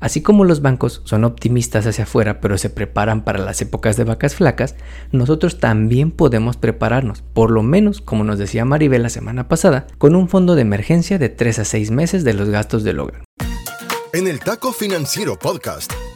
Así como los bancos son optimistas hacia afuera pero se preparan para las épocas de vacas flacas, nosotros también podemos prepararnos, por lo menos como nos decía Maribel la semana pasada, con un fondo de emergencia de 3 a 6 meses de los gastos del hogar. En el Taco Financiero Podcast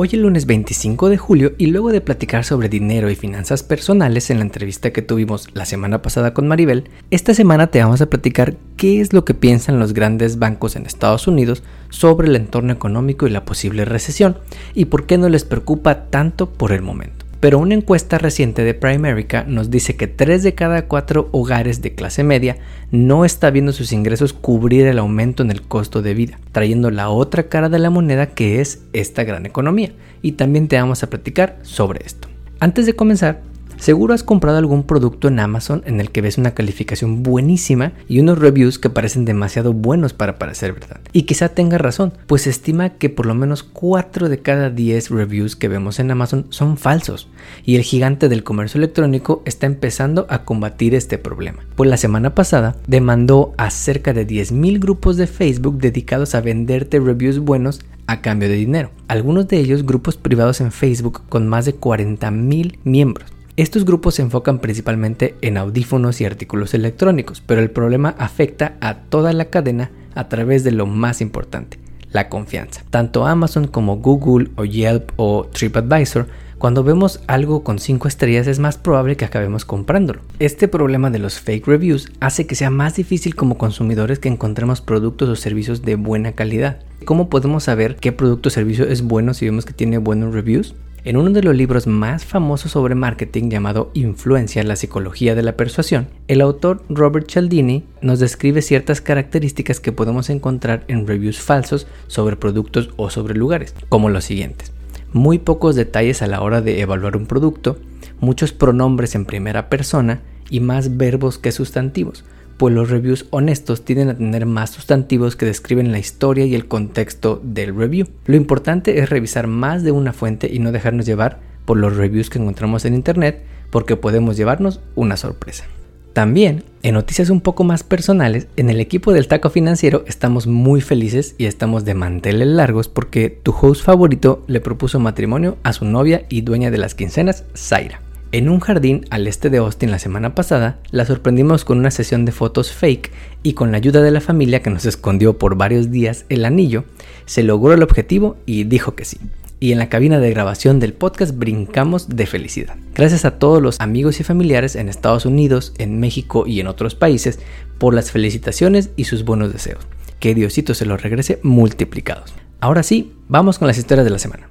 Hoy es lunes 25 de julio y luego de platicar sobre dinero y finanzas personales en la entrevista que tuvimos la semana pasada con Maribel, esta semana te vamos a platicar qué es lo que piensan los grandes bancos en Estados Unidos sobre el entorno económico y la posible recesión y por qué no les preocupa tanto por el momento. Pero una encuesta reciente de Primerica nos dice que 3 de cada 4 hogares de clase media no está viendo sus ingresos cubrir el aumento en el costo de vida, trayendo la otra cara de la moneda que es esta gran economía. Y también te vamos a platicar sobre esto. Antes de comenzar, Seguro has comprado algún producto en Amazon en el que ves una calificación buenísima y unos reviews que parecen demasiado buenos para parecer verdad. Y quizá tenga razón, pues se estima que por lo menos 4 de cada 10 reviews que vemos en Amazon son falsos. Y el gigante del comercio electrónico está empezando a combatir este problema. Pues la semana pasada demandó a cerca de 10.000 grupos de Facebook dedicados a venderte reviews buenos a cambio de dinero. Algunos de ellos grupos privados en Facebook con más de 40.000 miembros. Estos grupos se enfocan principalmente en audífonos y artículos electrónicos, pero el problema afecta a toda la cadena a través de lo más importante, la confianza. Tanto Amazon como Google o Yelp o TripAdvisor cuando vemos algo con 5 estrellas es más probable que acabemos comprándolo. Este problema de los fake reviews hace que sea más difícil como consumidores que encontremos productos o servicios de buena calidad. ¿Cómo podemos saber qué producto o servicio es bueno si vemos que tiene buenos reviews? En uno de los libros más famosos sobre marketing llamado Influencia, la psicología de la persuasión, el autor Robert Cialdini nos describe ciertas características que podemos encontrar en reviews falsos sobre productos o sobre lugares, como los siguientes. Muy pocos detalles a la hora de evaluar un producto, muchos pronombres en primera persona y más verbos que sustantivos, pues los reviews honestos tienden a tener más sustantivos que describen la historia y el contexto del review. Lo importante es revisar más de una fuente y no dejarnos llevar por los reviews que encontramos en internet porque podemos llevarnos una sorpresa. También, en noticias un poco más personales, en el equipo del Taco Financiero estamos muy felices y estamos de manteles largos porque tu host favorito le propuso matrimonio a su novia y dueña de las quincenas, Zaira. En un jardín al este de Austin la semana pasada, la sorprendimos con una sesión de fotos fake y con la ayuda de la familia que nos escondió por varios días el anillo, se logró el objetivo y dijo que sí. Y en la cabina de grabación del podcast brincamos de felicidad. Gracias a todos los amigos y familiares en Estados Unidos, en México y en otros países por las felicitaciones y sus buenos deseos. Que Diosito se los regrese multiplicados. Ahora sí, vamos con las historias de la semana.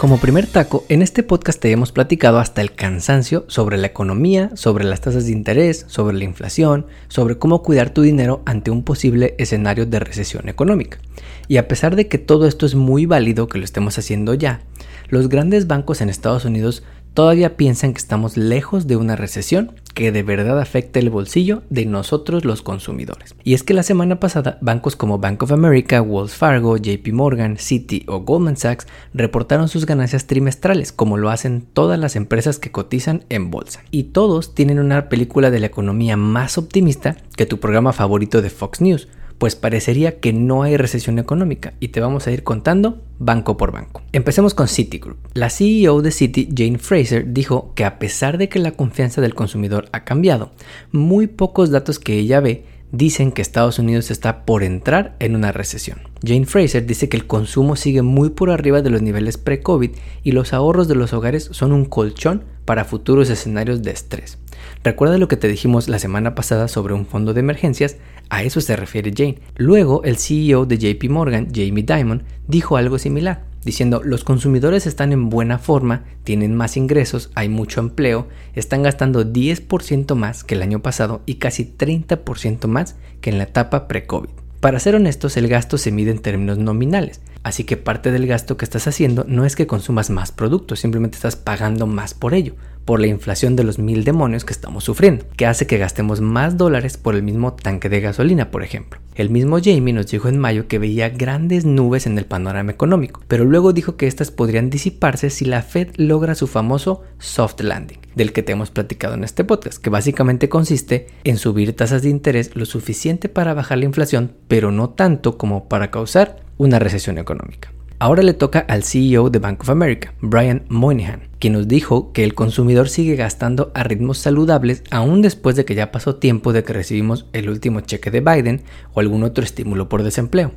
Como primer taco, en este podcast te hemos platicado hasta el cansancio sobre la economía, sobre las tasas de interés, sobre la inflación, sobre cómo cuidar tu dinero ante un posible escenario de recesión económica. Y a pesar de que todo esto es muy válido que lo estemos haciendo ya, los grandes bancos en Estados Unidos todavía piensan que estamos lejos de una recesión que de verdad afecte el bolsillo de nosotros los consumidores. Y es que la semana pasada bancos como Bank of America, Wells Fargo, JP Morgan, Citi o Goldman Sachs reportaron sus ganancias trimestrales como lo hacen todas las empresas que cotizan en bolsa. Y todos tienen una película de la economía más optimista que tu programa favorito de Fox News pues parecería que no hay recesión económica y te vamos a ir contando banco por banco. Empecemos con Citigroup. La CEO de Citi, Jane Fraser, dijo que a pesar de que la confianza del consumidor ha cambiado, muy pocos datos que ella ve dicen que Estados Unidos está por entrar en una recesión. Jane Fraser dice que el consumo sigue muy por arriba de los niveles pre-COVID y los ahorros de los hogares son un colchón para futuros escenarios de estrés. Recuerda lo que te dijimos la semana pasada sobre un fondo de emergencias, a eso se refiere Jane. Luego, el CEO de JP Morgan, Jamie Dimon, dijo algo similar, diciendo, los consumidores están en buena forma, tienen más ingresos, hay mucho empleo, están gastando 10% más que el año pasado y casi 30% más que en la etapa pre-COVID. Para ser honestos, el gasto se mide en términos nominales, así que parte del gasto que estás haciendo no es que consumas más productos, simplemente estás pagando más por ello por la inflación de los mil demonios que estamos sufriendo, que hace que gastemos más dólares por el mismo tanque de gasolina, por ejemplo. El mismo Jamie nos dijo en mayo que veía grandes nubes en el panorama económico, pero luego dijo que estas podrían disiparse si la Fed logra su famoso soft landing, del que te hemos platicado en este podcast, que básicamente consiste en subir tasas de interés lo suficiente para bajar la inflación, pero no tanto como para causar una recesión económica. Ahora le toca al CEO de Bank of America, Brian Moynihan, quien nos dijo que el consumidor sigue gastando a ritmos saludables aún después de que ya pasó tiempo de que recibimos el último cheque de Biden o algún otro estímulo por desempleo.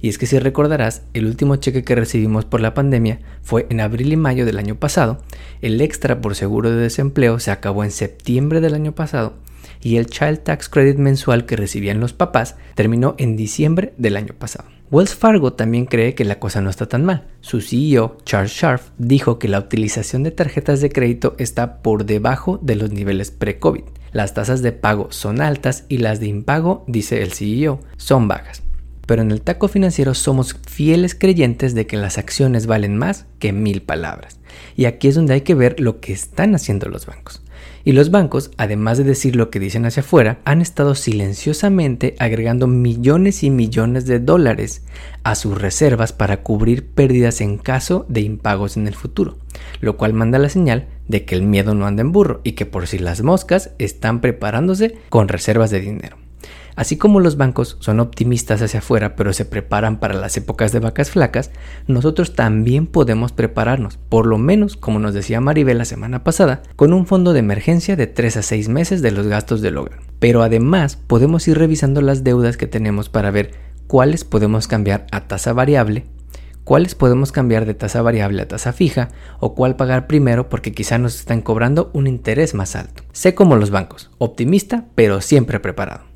Y es que si recordarás, el último cheque que recibimos por la pandemia fue en abril y mayo del año pasado, el extra por seguro de desempleo se acabó en septiembre del año pasado y el Child Tax Credit mensual que recibían los papás terminó en diciembre del año pasado. Wells Fargo también cree que la cosa no está tan mal. Su CEO, Charles Scharf, dijo que la utilización de tarjetas de crédito está por debajo de los niveles pre-COVID. Las tasas de pago son altas y las de impago, dice el CEO, son bajas. Pero en el taco financiero somos fieles creyentes de que las acciones valen más que mil palabras. Y aquí es donde hay que ver lo que están haciendo los bancos. Y los bancos, además de decir lo que dicen hacia afuera, han estado silenciosamente agregando millones y millones de dólares a sus reservas para cubrir pérdidas en caso de impagos en el futuro, lo cual manda la señal de que el miedo no anda en burro y que por si las moscas están preparándose con reservas de dinero. Así como los bancos son optimistas hacia afuera pero se preparan para las épocas de vacas flacas, nosotros también podemos prepararnos, por lo menos como nos decía Maribel la semana pasada, con un fondo de emergencia de 3 a 6 meses de los gastos del hogar. Pero además podemos ir revisando las deudas que tenemos para ver cuáles podemos cambiar a tasa variable cuáles podemos cambiar de tasa variable a tasa fija o cuál pagar primero porque quizá nos están cobrando un interés más alto. Sé como los bancos, optimista pero siempre preparado.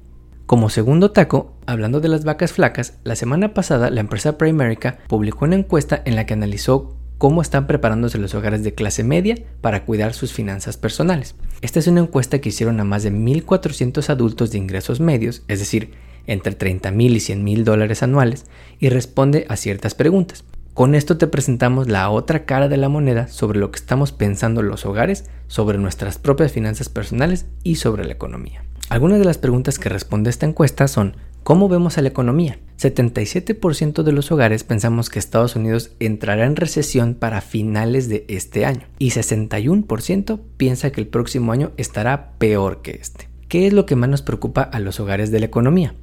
Como segundo taco, hablando de las vacas flacas, la semana pasada la empresa Primerica publicó una encuesta en la que analizó cómo están preparándose los hogares de clase media para cuidar sus finanzas personales. Esta es una encuesta que hicieron a más de 1.400 adultos de ingresos medios, es decir, entre 30 mil y 100 mil dólares anuales, y responde a ciertas preguntas. Con esto te presentamos la otra cara de la moneda sobre lo que estamos pensando en los hogares, sobre nuestras propias finanzas personales y sobre la economía. Algunas de las preguntas que responde esta encuesta son ¿Cómo vemos a la economía? 77% de los hogares pensamos que Estados Unidos entrará en recesión para finales de este año y 61% piensa que el próximo año estará peor que este. ¿Qué es lo que más nos preocupa a los hogares de la economía?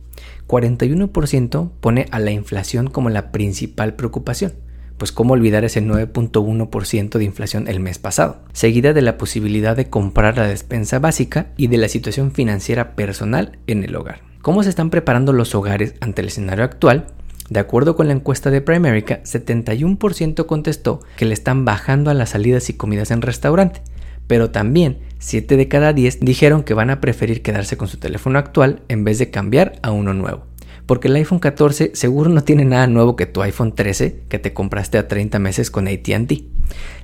41% pone a la inflación como la principal preocupación pues cómo olvidar ese 9.1% de inflación el mes pasado, seguida de la posibilidad de comprar la despensa básica y de la situación financiera personal en el hogar. ¿Cómo se están preparando los hogares ante el escenario actual? De acuerdo con la encuesta de Primerica, 71% contestó que le están bajando a las salidas y comidas en restaurante, pero también 7 de cada 10 dijeron que van a preferir quedarse con su teléfono actual en vez de cambiar a uno nuevo porque el iPhone 14 seguro no tiene nada nuevo que tu iPhone 13 que te compraste a 30 meses con ATT.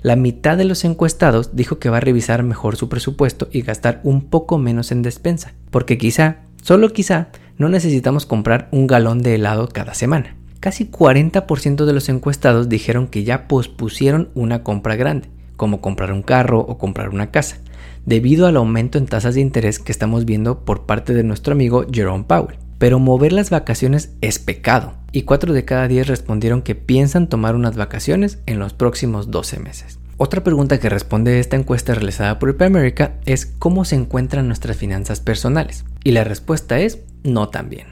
La mitad de los encuestados dijo que va a revisar mejor su presupuesto y gastar un poco menos en despensa, porque quizá, solo quizá, no necesitamos comprar un galón de helado cada semana. Casi 40% de los encuestados dijeron que ya pospusieron una compra grande, como comprar un carro o comprar una casa, debido al aumento en tasas de interés que estamos viendo por parte de nuestro amigo Jerome Powell pero mover las vacaciones es pecado. Y 4 de cada 10 respondieron que piensan tomar unas vacaciones en los próximos 12 meses. Otra pregunta que responde esta encuesta realizada por America es cómo se encuentran nuestras finanzas personales. Y la respuesta es no tan bien.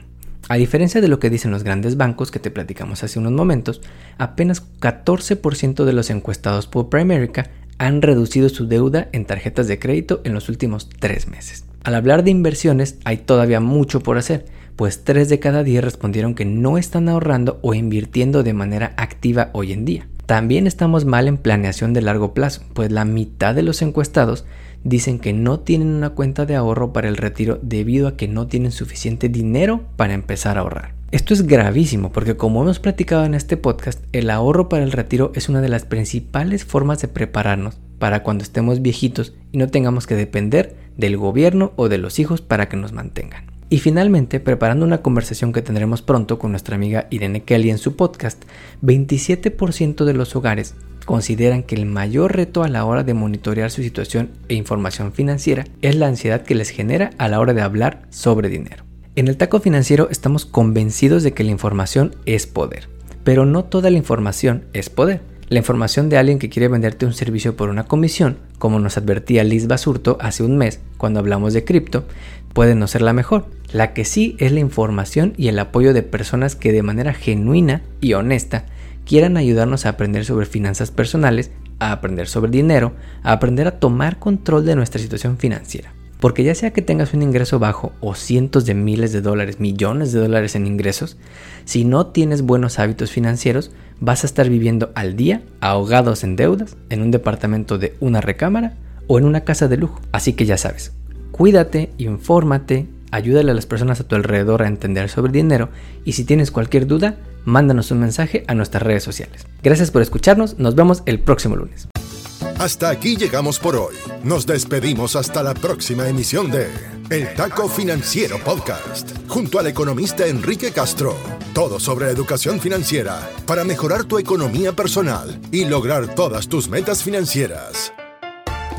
A diferencia de lo que dicen los grandes bancos que te platicamos hace unos momentos, apenas 14% de los encuestados por Primerica han reducido su deuda en tarjetas de crédito en los últimos 3 meses. Al hablar de inversiones hay todavía mucho por hacer, pues 3 de cada 10 respondieron que no están ahorrando o invirtiendo de manera activa hoy en día. También estamos mal en planeación de largo plazo, pues la mitad de los encuestados dicen que no tienen una cuenta de ahorro para el retiro debido a que no tienen suficiente dinero para empezar a ahorrar. Esto es gravísimo porque como hemos platicado en este podcast, el ahorro para el retiro es una de las principales formas de prepararnos para cuando estemos viejitos y no tengamos que depender del gobierno o de los hijos para que nos mantengan. Y finalmente, preparando una conversación que tendremos pronto con nuestra amiga Irene Kelly en su podcast, 27% de los hogares consideran que el mayor reto a la hora de monitorear su situación e información financiera es la ansiedad que les genera a la hora de hablar sobre dinero. En el taco financiero estamos convencidos de que la información es poder, pero no toda la información es poder. La información de alguien que quiere venderte un servicio por una comisión, como nos advertía Liz Basurto hace un mes cuando hablamos de cripto, puede no ser la mejor. La que sí es la información y el apoyo de personas que de manera genuina y honesta quieran ayudarnos a aprender sobre finanzas personales, a aprender sobre dinero, a aprender a tomar control de nuestra situación financiera. Porque ya sea que tengas un ingreso bajo o cientos de miles de dólares, millones de dólares en ingresos, si no tienes buenos hábitos financieros, vas a estar viviendo al día ahogados en deudas, en un departamento de una recámara o en una casa de lujo. Así que ya sabes, cuídate, infórmate, ayúdale a las personas a tu alrededor a entender sobre dinero y si tienes cualquier duda, mándanos un mensaje a nuestras redes sociales. Gracias por escucharnos, nos vemos el próximo lunes. Hasta aquí llegamos por hoy. Nos despedimos hasta la próxima emisión de El Taco Financiero Podcast, junto al economista Enrique Castro. Todo sobre educación financiera para mejorar tu economía personal y lograr todas tus metas financieras.